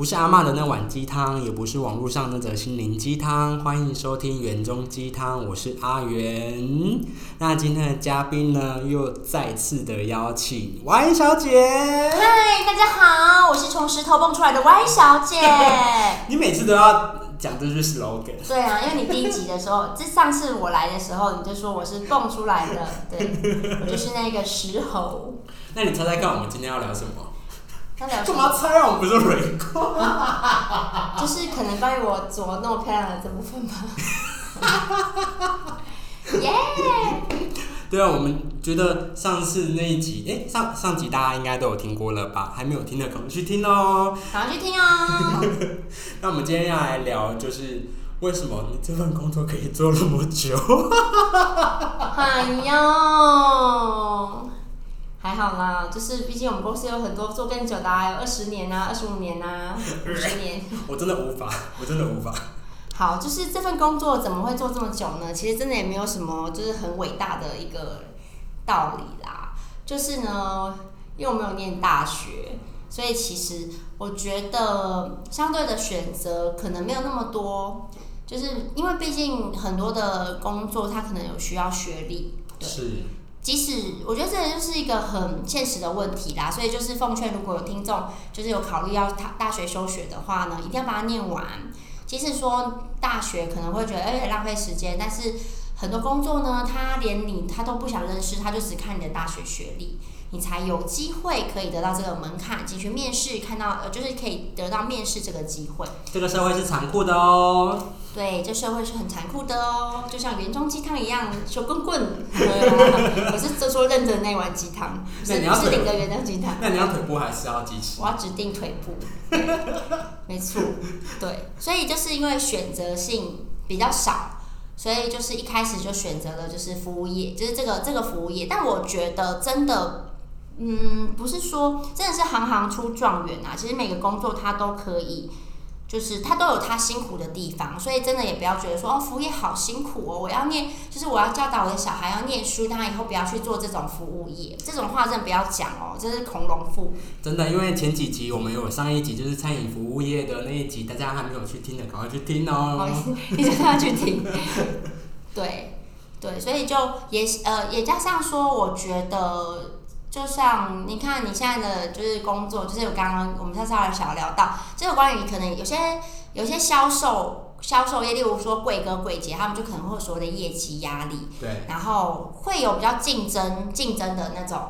不是阿妈的那碗鸡汤，也不是网络上那则心灵鸡汤。欢迎收听园中鸡汤，我是阿元。那今天的嘉宾呢，又再次的邀请 Y 小姐。嗨，大家好，我是从石头蹦出来的 Y 小姐。你每次都要讲这句 slogan。对啊，因为你第一集的时候，这上次我来的时候，你就说我是蹦出来的，对，我就是那个石猴。那你猜猜看，我们今天要聊什么？干嘛么？猜啊？我们不是蕊过？就是可能关于我怎么那么漂亮的这部分吧。耶！对啊，我们觉得上次那一集，诶，上上集大家应该都有听过了吧？还没有听的，赶快去听哦。赶快去听哦。那我们今天要来聊，就是为什么你这份工作可以做那么久？哎呦，就是毕竟我们公司有很多做更久的、啊，有二十年啊、二十五年啊、五十年。我真的无法，我真的无法。好，就是这份工作怎么会做这么久呢？其实真的也没有什么，就是很伟大的一个道理啦。就是呢，因为我没有念大学，所以其实我觉得相对的选择可能没有那么多。就是因为毕竟很多的工作它可能有需要学历，对。是，即使我觉得这就是一个很现实的问题啦，所以就是奉劝，如果有听众就是有考虑要大大学休学的话呢，一定要把它念完。即使说大学可能会觉得哎、浪费时间，但是很多工作呢，他连你他都不想认识，他就只看你的大学学历，你才有机会可以得到这个门槛进去面试，看到呃就是可以得到面试这个机会。这个社会是残酷的哦。对，这社会是很残酷的哦，就像园中鸡汤一样，手棍棍。我是就说认真那碗鸡汤，不那你要腿是领的园中鸡汤。那你要腿部还是要鸡翅我？要指定腿部，对没错，对，所以就是因为选择性比较少，所以就是一开始就选择了就是服务业，就是这个这个服务业。但我觉得真的，嗯，不是说真的是行行出状元啊，其实每个工作它都可以。就是他都有他辛苦的地方，所以真的也不要觉得说哦，服务业好辛苦哦，我要念，就是我要教导我的小孩要念书，他以后不要去做这种服务业，这种话真的不要讲哦，这是恐龙腹。真的，因为前几集我们有上一集就是餐饮服务业的那一集，大家还没有去听的，赶快去听哦。思，你叫他去听。对对，所以就也呃也加上说，我觉得就像你看你现在的就是工作，就是有刚刚我们上次有小聊到，就是关于可能有些有些销售销售业，例如说贵哥贵姐，他们就可能会有所谓的业绩压力，对，然后会有比较竞争竞争的那种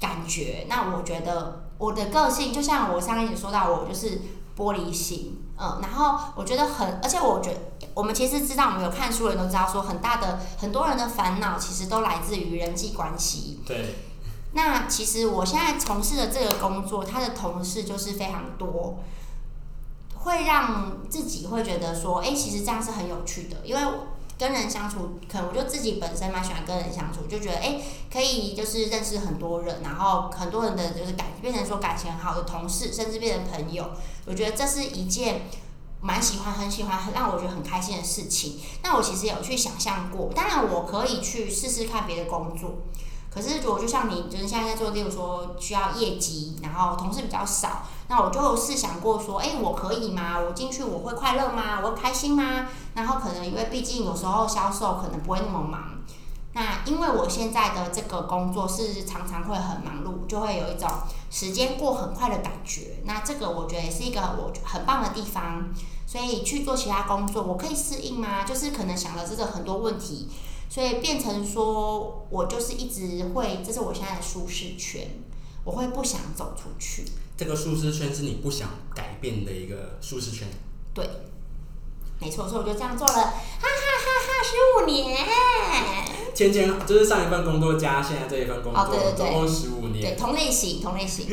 感觉。那我觉得我的个性，就像我上一集说到，我就是玻璃心，嗯，然后我觉得很，而且我觉得我们其实知道，我们有看书的人都知道，说很大的很多人的烦恼其实都来自于人际关系。对，那其实我现在从事的这个工作，他的同事就是非常多，会让自己会觉得说，哎、其实这样是很有趣的，因为跟人相处，可能我就自己本身蛮喜欢跟人相处，就觉得哎、诶可以就是认识很多人，然后很多人的就是感变成说感情很好的同事，甚至变成朋友，我觉得这是一件。蛮喜欢，很喜欢，很让我觉得很开心的事情。那我其实有去想象过，当然我可以去试试看别的工作，可是我就像你，就是现在在做，例如说需要业绩，然后同事比较少，那我就试想过说，哎、我可以吗？我进去我会快乐吗？我会开心吗？然后可能因为毕竟有时候销售可能不会那么忙，那因为我现在的这个工作是常常会很忙碌，就会有一种时间过很快的感觉。那这个我觉得也是一个我很棒的地方，所以去做其他工作，我可以适应吗？就是可能想了这个很多问题。所以变成说，我就是一直会，这是我现在的舒适圈，我会不想走出去。这个舒适圈是你不想改变的一个舒适圈。对，没错，所以我就这样做了，哈哈哈哈，十五年，前前就是上一份工作加现在这一份工作，哦对对对总共十五对，年。同类型，同类型。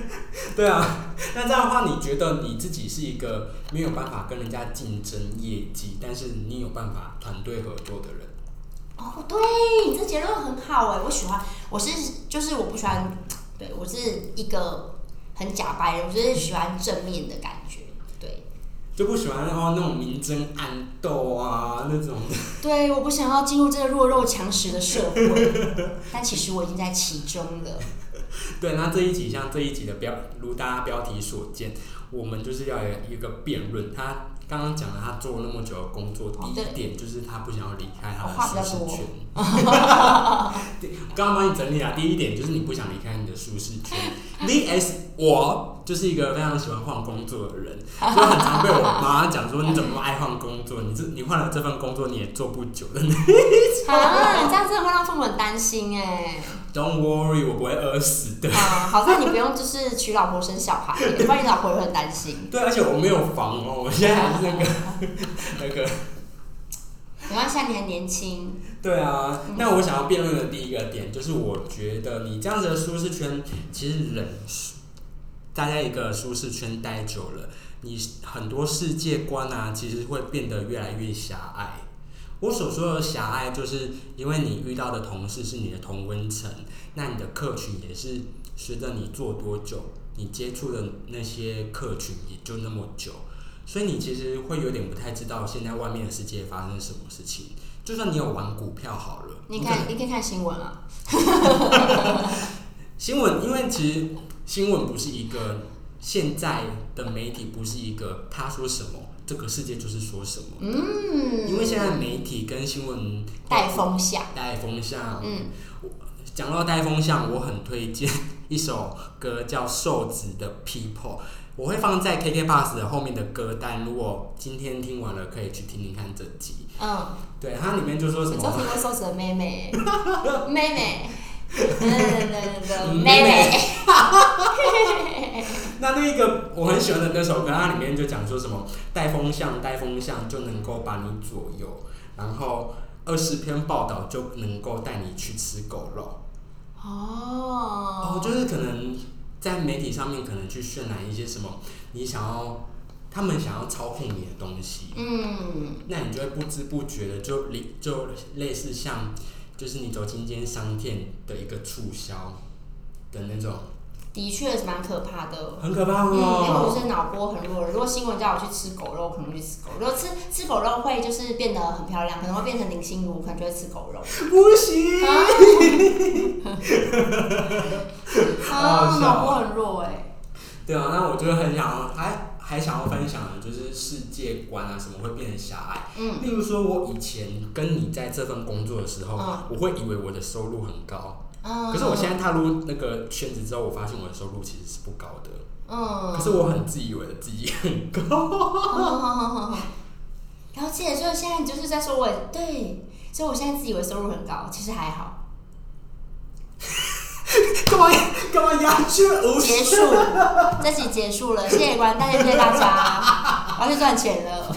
对啊，那这样的话，你觉得你自己是一个没有办法跟人家竞争业绩，但是你有办法团队合作的人？哦，对，你这结论很好哎，我喜欢，我是就是我不喜欢，对我是一个很假白人，我就是喜欢正面的感觉，对就不喜欢然后那种明争暗斗啊那种的。对，我不想要进入这个弱肉强食的社会，但其实我已经在其中了。对，那这一集像这一集的标，如大家标题所见，我们就是要有一个辩论。他刚刚讲了，他做了那么久的工作，哦第一点就是他不想要离开他哦话比较的舒适圈。对刚刚帮你整理啊，第一点就是你不想离开你的舒适圈。VS 我就是一个非常喜欢换工作的人，就很常被我妈讲说你怎么爱换工作？你这你换了这份工作你也做不久的。啊，你这样真的会让父母很担心哎。Don't worry，我不会饿死的。啊，好在你不用就是娶老婆生小孩，不然你老婆也会很担心。对，而且我没有房哦，我现在还是那个 那个。没关系，你还年轻。对啊，那我想要辩论的第一个点就是，我觉得你这样子的舒适圈，其实人待在一个舒适圈待久了，你很多世界观啊，其实会变得越来越狭隘。我所说的狭隘，就是因为你遇到的同事是你的同温层，那你的客群也是随着你做多久，你接触的那些客群也就那么久，所以你其实会有点不太知道现在外面的世界发生什么事情。就算你有玩股票好了，你，看你可以看新闻啊。新闻，因为其实新闻不是一个现在的媒体，不是一个他说什么，这个世界就是说什么。嗯，因为现在媒体跟新闻带风向。带风向，嗯，讲到带风向，我很推荐一首歌叫瘦子的 People，我会放在 KK Bus 的后面的歌单。如果今天听完了，可以去听听看这集。嗯，对，它里面就说什么你都听过瘦子的妹妹，妹妹，嗯的妹妹妹。那那个我很喜欢的那首歌，它里面就讲说什么带风向，带风向就能够把你左右，然后二十篇报道就能够带你去吃狗肉。哦。哦，就是可能在媒体上面可能去渲染一些什么，你想要他们想要操控你的东西，嗯，那你就会不知不觉的就类就类似像就是你走进一间商店的一个促销的那种，的确是蛮可怕的。很可怕嗯，因为我哦。是脑波很弱的，如果新闻叫我去吃狗肉，可能会去吃狗肉。如果吃吃狗肉会就是变得很漂亮，可能会变成林心如，可能就会吃狗肉。不行，好啊，脑波很弱哎。对啊，那我就很想要还还想要分享的就是世界观啊，什么会变得狭隘。嗯，例如说，我以前跟你在这份工作的时候，嗯我会以为我的收入很高，嗯可是我现在踏入那个圈子之后，我发现我的收入其实是不高的。嗯，可是我很自以为的自己很高。哦，了解，所以现在你就是在说我对，所以我现在自以为收入很高，其实还好。干嘛干嘛鸦雀无结束，这集结束了，谢谢观大家，谢谢大家，我要去赚钱了。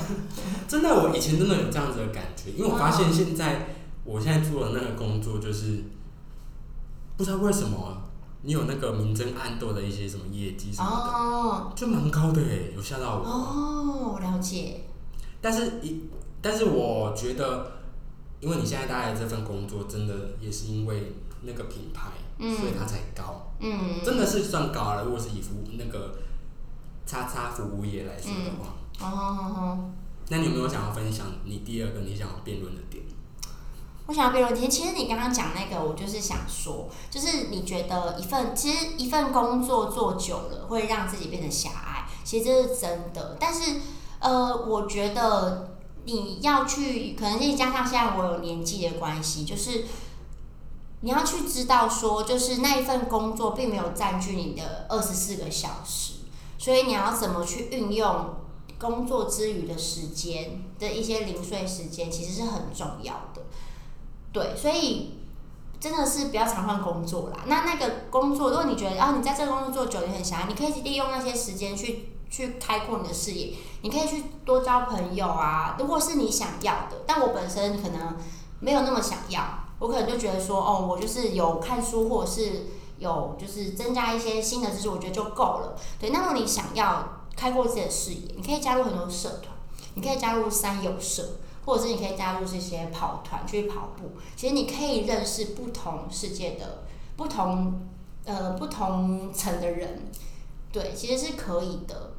真的，我以前真的有这样子的感觉，因为我发现现在、我现在做的那个工作，就是不知道为什么你有那个明争暗斗的一些什么业绩什么的，哦就蛮高的诶，有吓到我。哦，了解。但是一，但是我觉得，因为你现在待的这份工作，真的也是因为那个品牌，嗯所以它才高，嗯真的是算高了。如果是以服务那个叉叉服务业来说的话，哦，那你有没有想要分享你第二个你想要辩论的点？我想要辩论题，其实你刚刚讲那个，我就是想说，就是你觉得一份其实一份工作做久了会让自己变得狭隘，其实这是真的。但是呃，我觉得你要去，可能是加上现在我有年纪的关系，就是你要去知道说，就是那一份工作并没有占据你的二十四个小时，所以你要怎么去运用工作之余的时间的一些零碎时间，其实是很重要的。对，所以真的是不要常换工作啦。那那个工作，如果你觉得啊，你在这个工作做久，你很狭隘，你可以利用那些时间去去开阔你的视野，你可以去多交朋友啊。如果是你想要的，但我本身可能没有那么想要，我可能就觉得说，哦，我就是有看书，或者是有就是增加一些新的知识，我觉得就够了。对，那么你想要开阔自己的视野，你可以加入很多社团，你可以加入三友社。或者是你可以加入这些跑团去跑步，其实你可以认识不同世界的不同呃不同层的人，对，其实是可以的。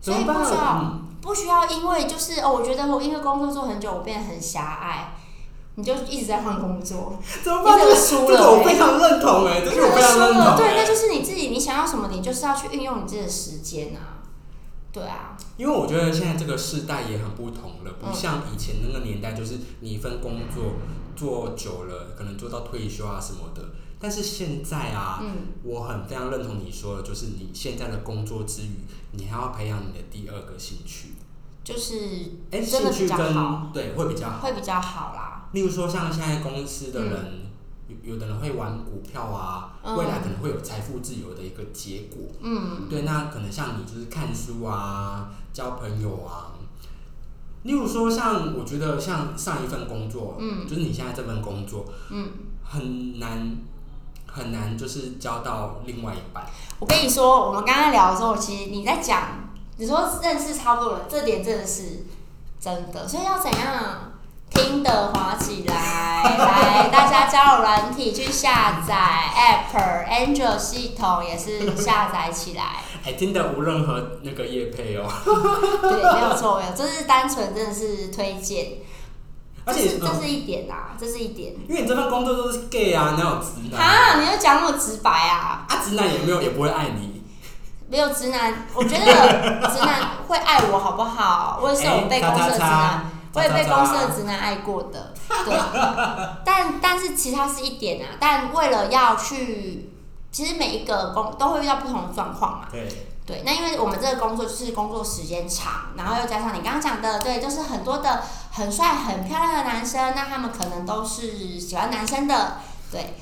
所以不需要、嗯不需要因为就是哦，我觉得我因为工作做很久，我变得很狭隘，你就一直在换工作，怎么办？你这怎么输了这个我欸。非常认同哎，这你个我非常输了，认同对，那哎。就是你自己，你想要什么，你就是要去运用你自己的时间啊，对啊，因为我觉得现在这个世代也很不同了，不嗯像以前那个年代，就是你一份工作做久了，可能做到退休啊什么的。但是现在啊，嗯，我很非常认同你说的，就是你现在的工作之余，你还要培养你的第二个兴趣。就是哎、兴趣跟，对会比较好。会比较好啦，例如说，像现在公司的人，有有的人会玩股票啊，嗯未来可能会有财富自由的一个结果。嗯，对，那可能像你就是看书啊，交朋友啊。例如说，像我觉得像上一份工作，嗯，就是你现在这份工作，嗯，很难很难，就是交到另外一半。我跟你说，我们刚刚聊的时候，其实你在讲，你说认识差不多了，这点真的是真的，所以要怎样？听的滑起来，来，大家加入软体去下载 App Android 系统也是下载起来。哎、听的无任何那个业配哦，对，没有错，没有，这是单纯真的是推荐，而且这是一点啦，这是一点。因为你这份工作都是 gay 啊，哪有直男？哈，你就讲那么直白啊？啊，直男也没有也不会爱你。没有直男，我觉得直男会爱我好不好？我也是有被公司的直哎男，我也被公司的直男爱过的，对。但但是其他是一点啊，但为了要去，其实每一个工都会遇到不同的状况嘛。对，对，那因为我们这个工作就是工作时间长，然后又加上你刚刚讲的，对，就是很多的很帅、很漂亮的男生，那他们可能都是喜欢男生的，对，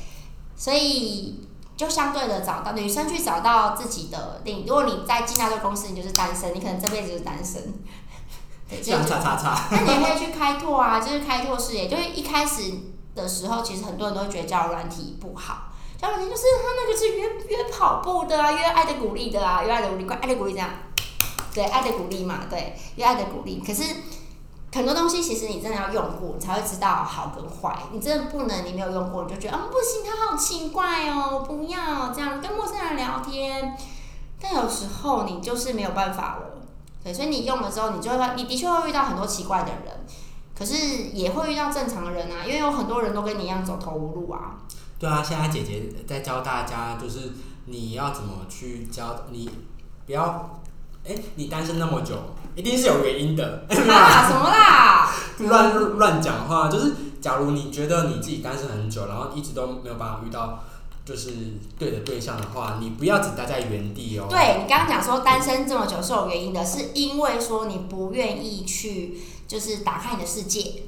所以就相对的找到女生去找到自己的另，如果你在进到这个公司，你就是单身，你可能这辈子就是单身，对，这像就叉叉叉，那你也可以去开拓啊，就是开拓视野。就是一开始的时候，其实很多人都会觉得交友软体不好，交友软体就是他那个是约约跑步的啊，约爱的鼓励的啊，约爱的鼓励，爱的鼓励这样，对，爱的鼓励嘛，对，约爱的鼓励。可是很多东西其实你真的要用过，你才会知道好跟坏。你真的不能，你没有用过，你就觉得啊、不行，他好奇怪哦，不要这样跟陌生人聊天。但有时候你就是没有办法了。对，所以你用了之后，你就会，你的确会遇到很多奇怪的人，可是也会遇到正常的人啊，因为有很多人都跟你一样走投无路啊。对啊，现在姐姐在教大家，就是你要怎么去教你，不要，哎、你单身那么久，一定是有原因的，啊，什么啦？乱乱讲话。就是假如你觉得你自己单身很久，然后一直都没有办法遇到就是对的对象的话，你不要只待在原地哦。对你刚刚讲说单身这么久是有原因的，是因为说你不愿意去，就是打开你的世界。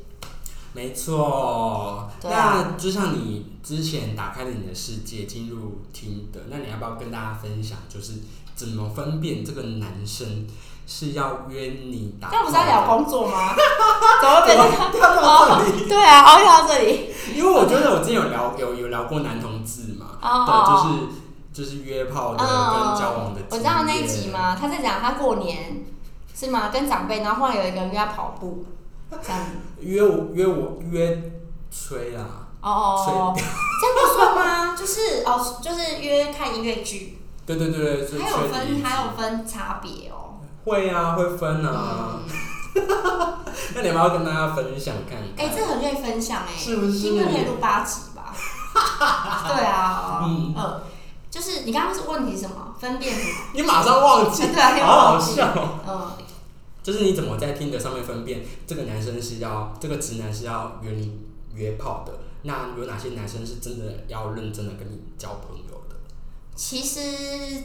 没错，那就像你之前打开了你的世界，进入听的，那你要不要跟大家分享，就是怎么分辨这个男生是要约你打炮的？这不是要聊工作吗？怎么变成跳到这里，对啊，哦，聊到这里，因为我觉得我之前有聊有有聊过男同志嘛，哦对，哦就是就是约炮的哦跟交往的。我知道那一集嘛？他在讲他过年是吗？跟长辈，然后忽然有一个人约他跑步，这样子。约我约我约吹啦，哦哦，这样不算吗？就是哦，就是约看音乐剧，对对对对，还有分还有分差别哦。会啊会分啊，嗯，那你们要跟大家分享看看？哎，这很可以分享哎，是不是听课可以录八集吧？对啊，嗯嗯，就是你刚刚是问题是什么？分辨什么？你马上忘记，对啊，好好笑哦。嗯，就是你怎么在听的上面分辨这个男生是要这个直男是要约你约炮的？那有哪些男生是真的要认真的跟你交朋友的？其实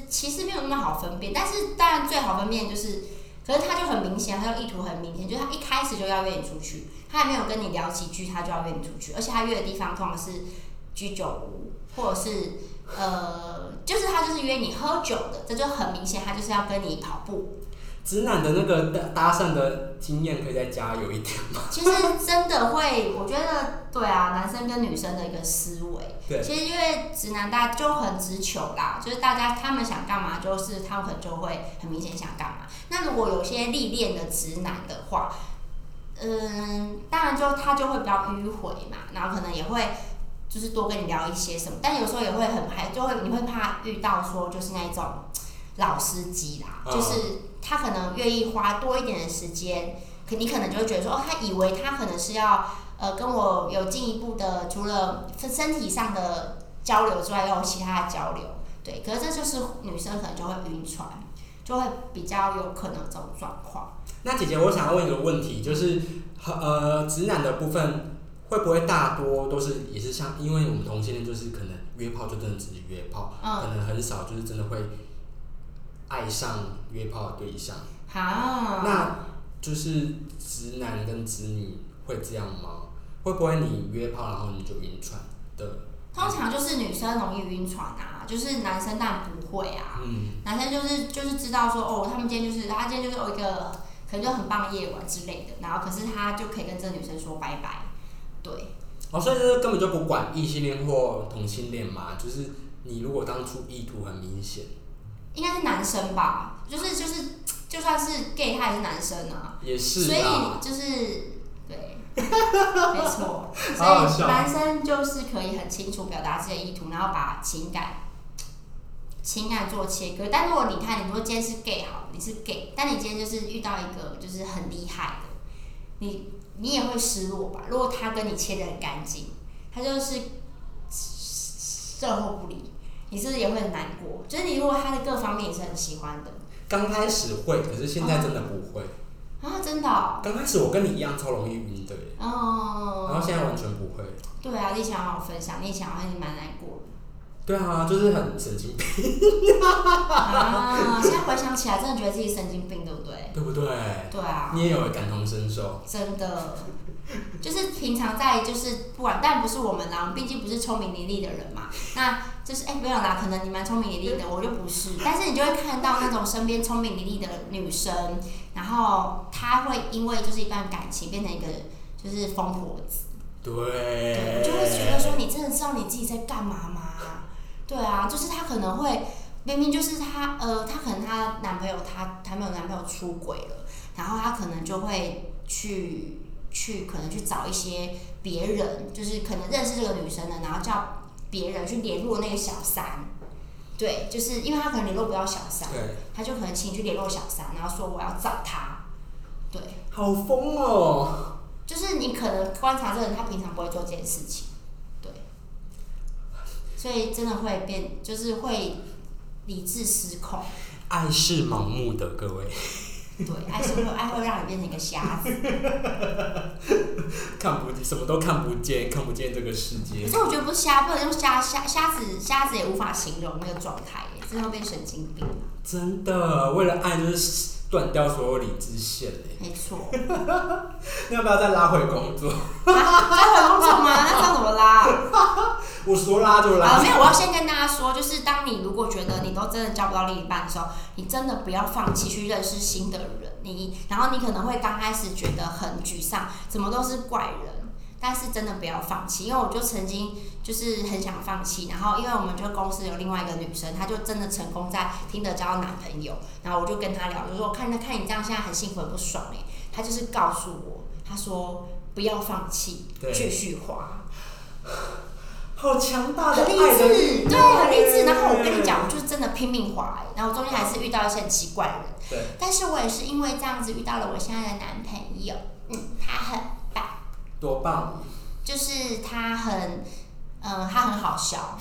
其实没有那么好分辨，但是当然最好分辨就是，可是他就很明显，他就意图很明显，就是他一开始就要约你出去，他还没有跟你聊几句，他就要约你出去，而且他约的地方通常是居酒屋，或者是呃，就是他就是约你喝酒的，这就很明显，他就是要跟你跑步。直男的那个搭搭讪的经验可以再加油一点吗？其实真的会，我觉得对啊，男生跟女生的一个思维。对其实因为直男大家就很直球啦，就是大家他们想干嘛，就是他们可能就会很明显想干嘛。那如果有些历练的直男的话，嗯，当然就他就会比较迂回嘛，然后可能也会就是多跟你聊一些什么，但有时候也会很还就会你会怕遇到说就是那一种老司机啦，嗯就是他可能愿意花多一点的时间，可你可能就会觉得说哦，他以为他可能是要呃跟我有进一步的，除了身体上的交流之外，又有其他的交流。对，可是这就是女生可能就会晕船，就会比较有可能这种状况。那姐姐，我想要问一个问题，就是呃，直男的部分会不会大多都是也是像，因为我们同性恋就是可能约炮就真的只是约炮，嗯可能很少就是真的会爱上约炮的对象。好，那就是直男跟直女会这样吗？会不会你约炮然后你就晕船的？通常就是女生容易晕船啊，就是男生当然不会啊。嗯，男生就是就是知道说哦，他们今天就是他今天就是有一个可能就很棒的夜晚之类的，然后可是他就可以跟这个女生说拜拜，对，哦，所以就是根本就不管异性恋或同性恋嘛，就是你如果当初意图很明显，应该是男生吧，就是就是就算是 gay 他也是男生啊，也是所以。就是对，没错，所以男生就是可以很清楚表达自己的意图，然后把情感。情感做切割，但如果你看，你说今天是 gay 好，你是 gay，但你今天就是遇到一个就是很厉害的，你你也会失落吧？如果他跟你切的很干净，他就是售后不理，你是不是也会很难过？就是你如果他的各方面也是很喜欢的刚开始会，可是现在真的不会。啊，真的哦，刚开始我跟你一样超容易晕的耶，然哦后现在完全不会。对啊，你想要我分享，你以前好像是蛮难过的对啊，就是很神经病，啊。现在回想起来，真的觉得自己神经病，对不对？对不对？对啊，你也有感同身受。真的，就是平常在就是不管，但不是我们啦，我们毕竟不是聪明伶俐的人嘛。那就是哎、没有啦，可能你蛮聪明伶俐的，我就不是。但是你就会看到那种身边聪明伶俐的女生，然后她会因为就是一段感情变成一个就是疯婆子，对，对，我就会觉得说你真的知道你自己在干嘛吗？对啊，就是她可能会明明就是她呃，她可能她男朋友她她没有男朋友出轨了，然后她可能就会去去可能去找一些别人，就是可能认识这个女生的，然后叫别人去联络那个小三。对，就是因为他可能联络不到小三，对，他就可能请你去联络小三，然后说我要找他。对，好疯哦！就是你可能观察这个人，他平常不会做这件事情，对，所以真的会变，就是会理智失控。爱是盲目的，各位对，爱是会爱会让你变成一个瞎子。看不什么都看不见，看不见这个世界可。是我觉得不是瞎，不能用瞎瞎瞎子，瞎子也无法形容那个状态耶，真的会变神经病。真的，为了爱就是断掉所有理智线嘞。没错，那要不要再拉回工作？啊，还有工作吗？那要怎么拉？我说拉就啊，拉没。有，我要先跟大家说，就是当你如果觉得你都真的交不到另一半的时候，你真的不要放弃去认识新的人。你，然后你可能会刚开始觉得很沮丧，怎么都是怪人，但是真的不要放弃，因为我就曾经就是很想放弃，然后因为我们就公司有另外一个女生，她就真的成功在听得交到男朋友，然后我就跟她聊，就说看她看你这样现在很幸福很不爽哎、她就是告诉我，她说不要放弃，继续滑。好强大的很励爱的志，对，很励志。然后我跟你讲，我就是真的拼命滑、欸，然后中间还是遇到一些很奇怪的人，对，但是我也是因为这样子遇到了我现在的男朋友，嗯，他很棒，多棒！就是他很，嗯，他很好笑，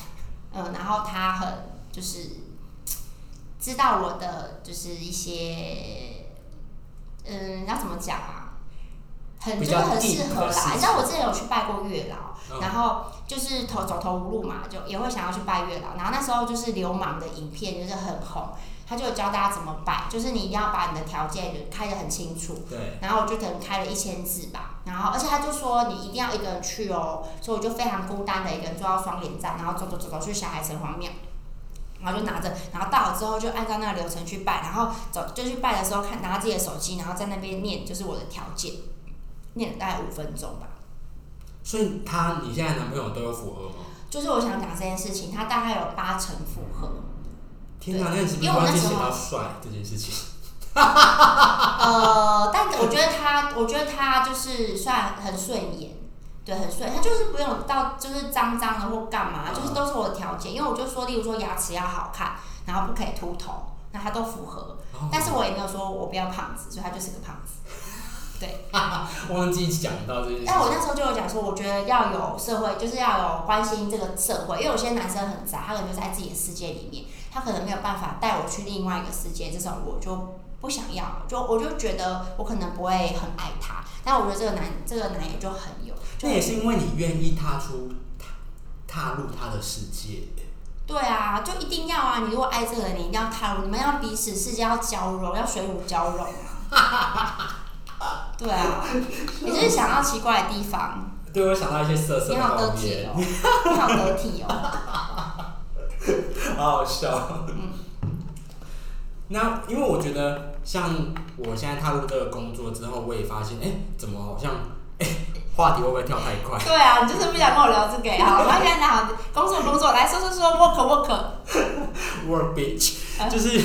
嗯，然后他很就是知道我的就是一些，嗯，要怎么讲啊？很就是比较很适合啦。你知道我之前有去拜过月老。嗯然后就是头走投无路嘛，就也会想要去拜月老。然后那时候就是流氓的影片就是很红，他就有教大家怎么拜，就是你一定要把你的条件就开得很清楚。对，然后我就可能开了一千字吧，然后而且他就说你一定要一个人去哦，所以我就非常孤单的一个人坐到双连站，然后走走走走去小海城隍庙。然后就拿着，然后到了之后就按照那个流程去拜，然后走就去拜的时候看拿自己的手机，然后在那边念就是我的条件，念了大概五分钟吧。所以他你现在男朋友都有符合吗？就是我想讲这件事情，他大概有八成符合。天哪，那你是不是因为我那时候忘记写到帅这件事情？呃，但我觉得他，我觉得他就是算很顺眼，对，很顺，他就是不用到就是脏脏的或干嘛，嗯就是都是我的条件。因为我就说，例如说牙齿要好看，然后不可以秃头，那他都符合。但是我也没有说我不要胖子，所以他就是个胖子。对，忘记讲到这件事。但我那时候就有讲说，我觉得要有社会，就是要有关心这个社会，因为有些男生很宅，他可能就在自己的世界里面，他可能没有办法带我去另外一个世界，这种我就不想要，就我就觉得我可能不会很爱他，但我觉得这个男这个男友就很有，就那也是因为你愿意踏出踏踏入他的世界。对啊，就一定要啊！你如果爱这个人，你一定要踏入，你们要彼此世界要交融，要水乳交融啊。对啊，你就是想要奇怪的地方，对我想到一些色色的你好得，体哦，你好得体哦。好好笑。那因为我觉得，像我现在踏入这个工作之后，我也发现，哎、怎么好像，哎、话题会不会跳太快对啊，你就是不想跟我聊这个呀？好，我们现在好工作工作，来说说说 work work。？Work bitch，就是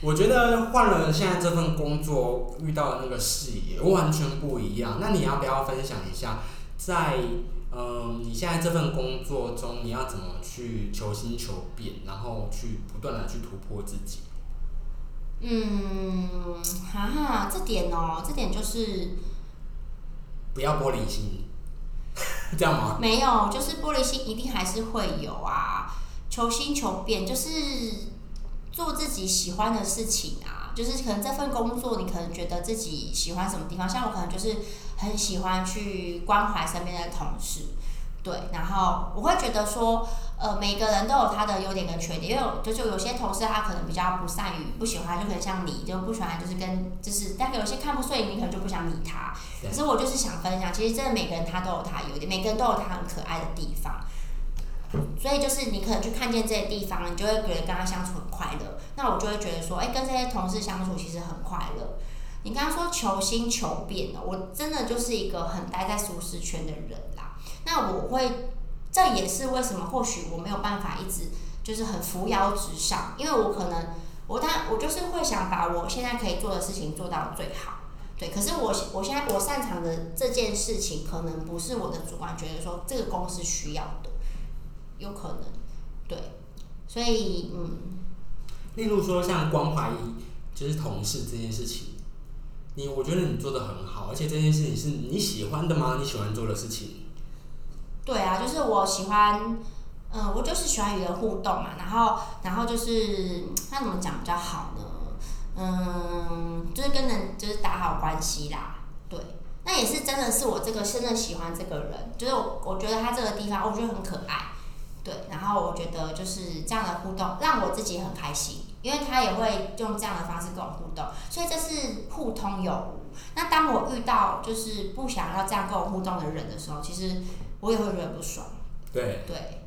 我觉得换了现在这份工作，遇到的那个视野完全不一样。那你要不要分享一下，在嗯你现在这份工作中，你要怎么去求新求变，然后去不断的去突破自己？嗯，哈哈，这点哦，这点就是不要玻璃心，这样吗？没有，就是玻璃心一定还是会有啊。求新求变，就是做自己喜欢的事情啊。就是可能这份工作，你可能觉得自己喜欢什么地方，像我可能就是很喜欢去关怀身边的同事，对，然后我会觉得说，呃，每个人都有他的优点跟缺点，因为有就是有些同事他可能比较不善于不喜欢，就可能像你就不喜欢，就是跟就是大概有些看不顺眼，你可能就不想理他。可是我就是想分享，其实真的每个人他都有他优点，每个人都有他很可爱的地方。所以就是你可能去看见这些地方，你就会觉得跟他相处很快乐。那我就会觉得说，哎、跟这些同事相处其实很快乐。你刚刚说求新求变的，我真的就是一个很待在舒适圈的人啦。那我会，这也是为什么或许我没有办法一直就是很扶摇直上，因为我可能我当我就是会想把我现在可以做的事情做到最好。对，可是我我现在我擅长的这件事情，可能不是我的主管觉得说这个公司需要的，有可能，对，所以嗯，例如说像关怀就是同事这件事情，你我觉得你做的很好，而且这件事情是你喜欢的吗？你喜欢做的事情，对啊，就是我喜欢，嗯、我就是喜欢与人互动嘛，然后然后就是那怎么讲比较好呢？嗯，就是跟人就是打好关系啦，对。那也是真的是我这个真的喜欢这个人，就是我我觉得他这个地方我觉得很可爱，对，然后我觉得就是这样的互动让我自己很开心，因为他也会用这样的方式跟我互动，所以这是互通有无。那当我遇到就是不想要这样跟我互动的人的时候，其实我也会觉得不爽。对。对，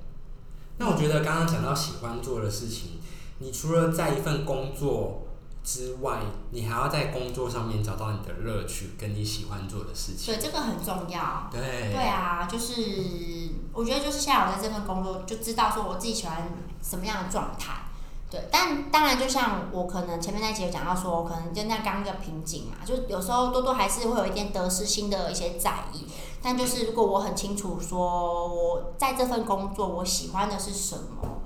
那我觉得刚刚讲到喜欢做的事情，你除了在一份工作之外，你还要在工作上面找到你的乐趣，跟你喜欢做的事情。所以这个很重要。对。对啊，就是我觉得就是现在我在这份工作就知道说我自己喜欢什么样的状态。对，但当然就像我可能前面那集有讲到说，可能就那刚一个瓶颈嘛，就有时候多多还是会有一点得失心的一些在意。但就是如果我很清楚说我在这份工作我喜欢的是什么，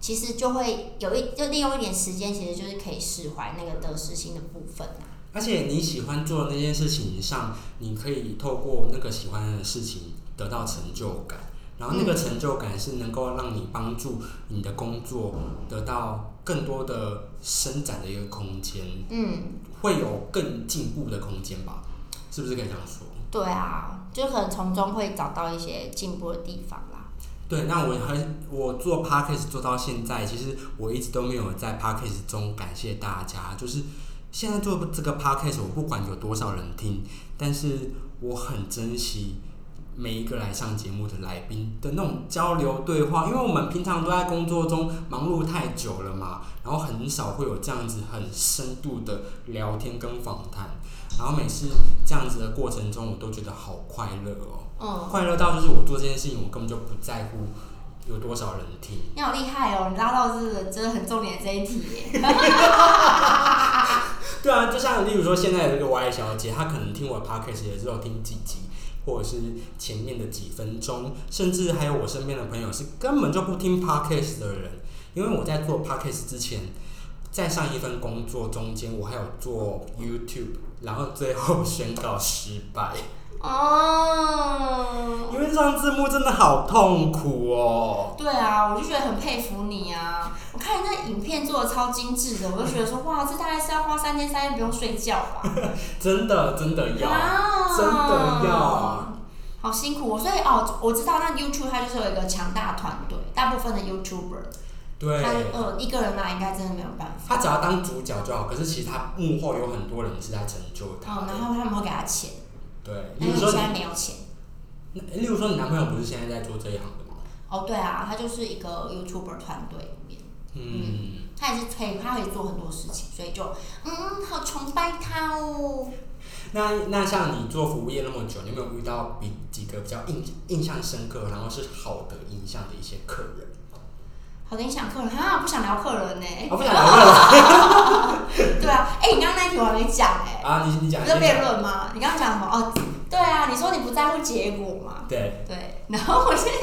其实就会有一就利用一点时间，其实就是可以释怀那个得失心的部分啊。而且你喜欢做的那件事情上，你可以透过那个喜欢的事情得到成就感，然后那个成就感是能够让你帮助你的工作得到更多的伸展的一个空间，嗯，会有更进步的空间吧？是不是可以这样说？对啊，就可能从中会找到一些进步的地方啦。对，那我很我做 podcast 做到现在，其实我一直都没有在 podcast 中感谢大家。就是现在做这个 podcast，我不管有多少人听，但是我很珍惜每一个来上节目的来宾的那种交流对话，因为我们平常都在工作中忙碌太久了嘛，然后很少会有这样子很深度的聊天跟访谈，然后每次这样子的过程中，我都觉得好快乐哦。嗯，快乐到就是我做这件事情，我根本就不在乎有多少人听。你好厉害哦，你拉到这个真的很重点这一题耶。对啊，就像例如说现在的这个 Y 小姐，她可能听我的 podcast 也只有听几集，或者是前面的几分钟，甚至还有我身边的朋友是根本就不听 podcast 的人，因为我在做 podcast 之前，在上一份工作中间，我还有做 YouTube，然后最后宣告失败。哦，因为上字幕真的好痛苦哦。对啊，我就觉得很佩服你啊！我看你那影片做的超精致的，我就觉得说，哇，这大概是要花三天三夜不用睡觉吧？真的真的要，啊真的要。好辛苦、哦，所以哦，我知道那 YouTube 它就是有一个强大团队，大部分的 YouTuber，对他，呃一个人来应该真的没有办法。他只要当主角就好。可是其实他幕后有很多人是在成就他哦，然后他们会给他钱，对，但是你现在没有钱。例如说，你男朋友不是现在在做这一行的吗？哦，对啊，他就是一个 YouTuber 团队里面，嗯，他也是可以，他可以做很多事情，所以就嗯，好崇拜他哦。那那像你做服务业那么久，你有没有遇到比几个比较印印象深刻，然后是好的印象的一些客人？好的，影响客人啊，不想聊客人呢、我、不想聊了对啊，哎、你刚刚那一题我还没讲哎、啊，你你讲，不是你讲，辩论吗？你刚刚讲什么？哦，对啊，你说你不在乎结果嘛？对，对，然后我现在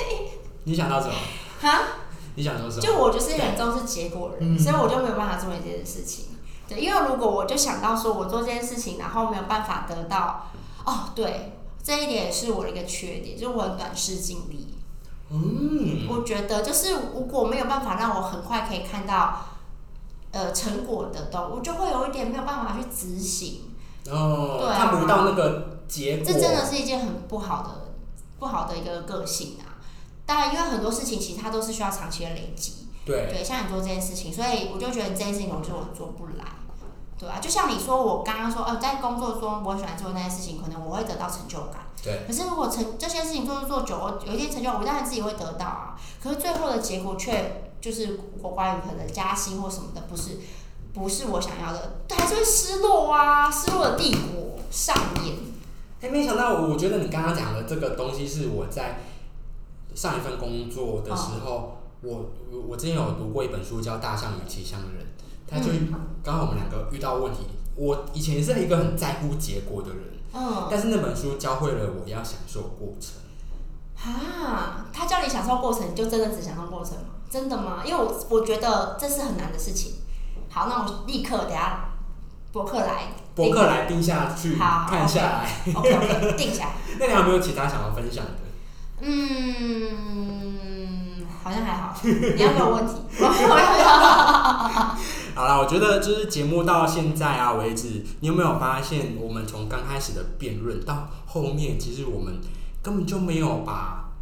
你想到什么？哈，你想说什么？就我就是很重视结果人，嗯所以我就没有办法做一件事情。对，因为如果我就想到说我做这件事情，然后没有办法得到，哦，对，这一点也是我的一个缺点，就是我很短视近利。嗯，我觉得就是如果没有办法让我很快可以看到呃成果的都，我就会有一点没有办法去执行。哦，对啊看不到那个结果，这真的是一件很不好的不好的一个个性啊。当然，因为很多事情其实它都是需要长期的累积。对，对，像你做这件事情，所以我就觉得这件事情我就我做不来。对啊，就像你说，我刚刚说，呃，在工作中我喜欢做那些事情，可能我会得到成就感。对，可是如果成这些事情做做做久，我有一天成就，我当然自己会得到啊。可是最后的结果却就是我关于可能加薪或什么的，不是不是我想要的，还是会失落啊，失落的帝国上演。哎，没想到，我觉得你刚刚讲的这个东西是我在上一份工作的时候，我我我之前有读过一本书叫《大象与骑象人》，他就刚好我们两个遇到问题。我以前也是一个很在乎结果的人，嗯，但是那本书教会了我要享受过程。哈，他教你享受过程，你就真的只享受过程吗？真的吗？因为我我觉得这是很难的事情。好，那我立刻等下博客来，博客来定下去好好看下来。OK OK 定下来。那你有没有其他想要分享的？嗯，好像还好。你要没有问题？我没有好啦，我觉得就是节目到现在啊为止，你有没有发现，我们从刚开始的辩论到后面，其实我们根本就没有把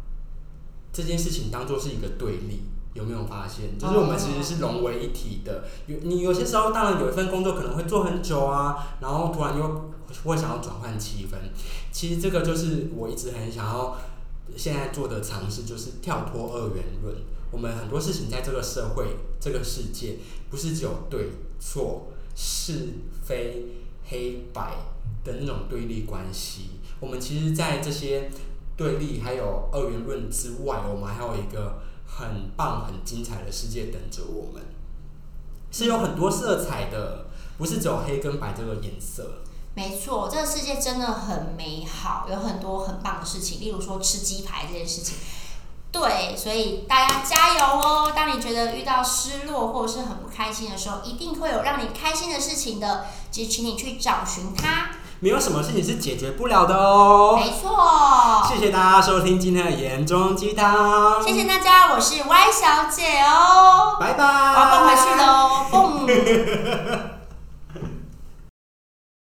这件事情当做是一个对立。有没有发现？就是我们其实是融为一体的。有你有些时候，当然有一份工作可能会做很久啊，然后突然又会想要转换气氛。其实这个就是我一直很想要现在做的尝试，就是跳脱二元论。我们很多事情在这个社会、这个世界，不是只有对错、是非、黑白的那种对立关系。我们其实，在这些对立还有二元论之外，我们还有一个很棒、很精彩的世界等着我们，是有很多色彩的，不是只有黑跟白这个颜色。没错，这个世界真的很美好，有很多很棒的事情，例如说吃鸡排这件事情。对，所以大家加油哦！当你觉得遇到失落或者是很不开心的时候，一定会有让你开心的事情的，其实请你去找寻它。没有什么事情是解决不了的哦。没错，谢谢大家收听今天的盐中鸡汤，谢谢大家，我是 Y 小姐哦，拜拜。我要蹦回去了哦，蹦。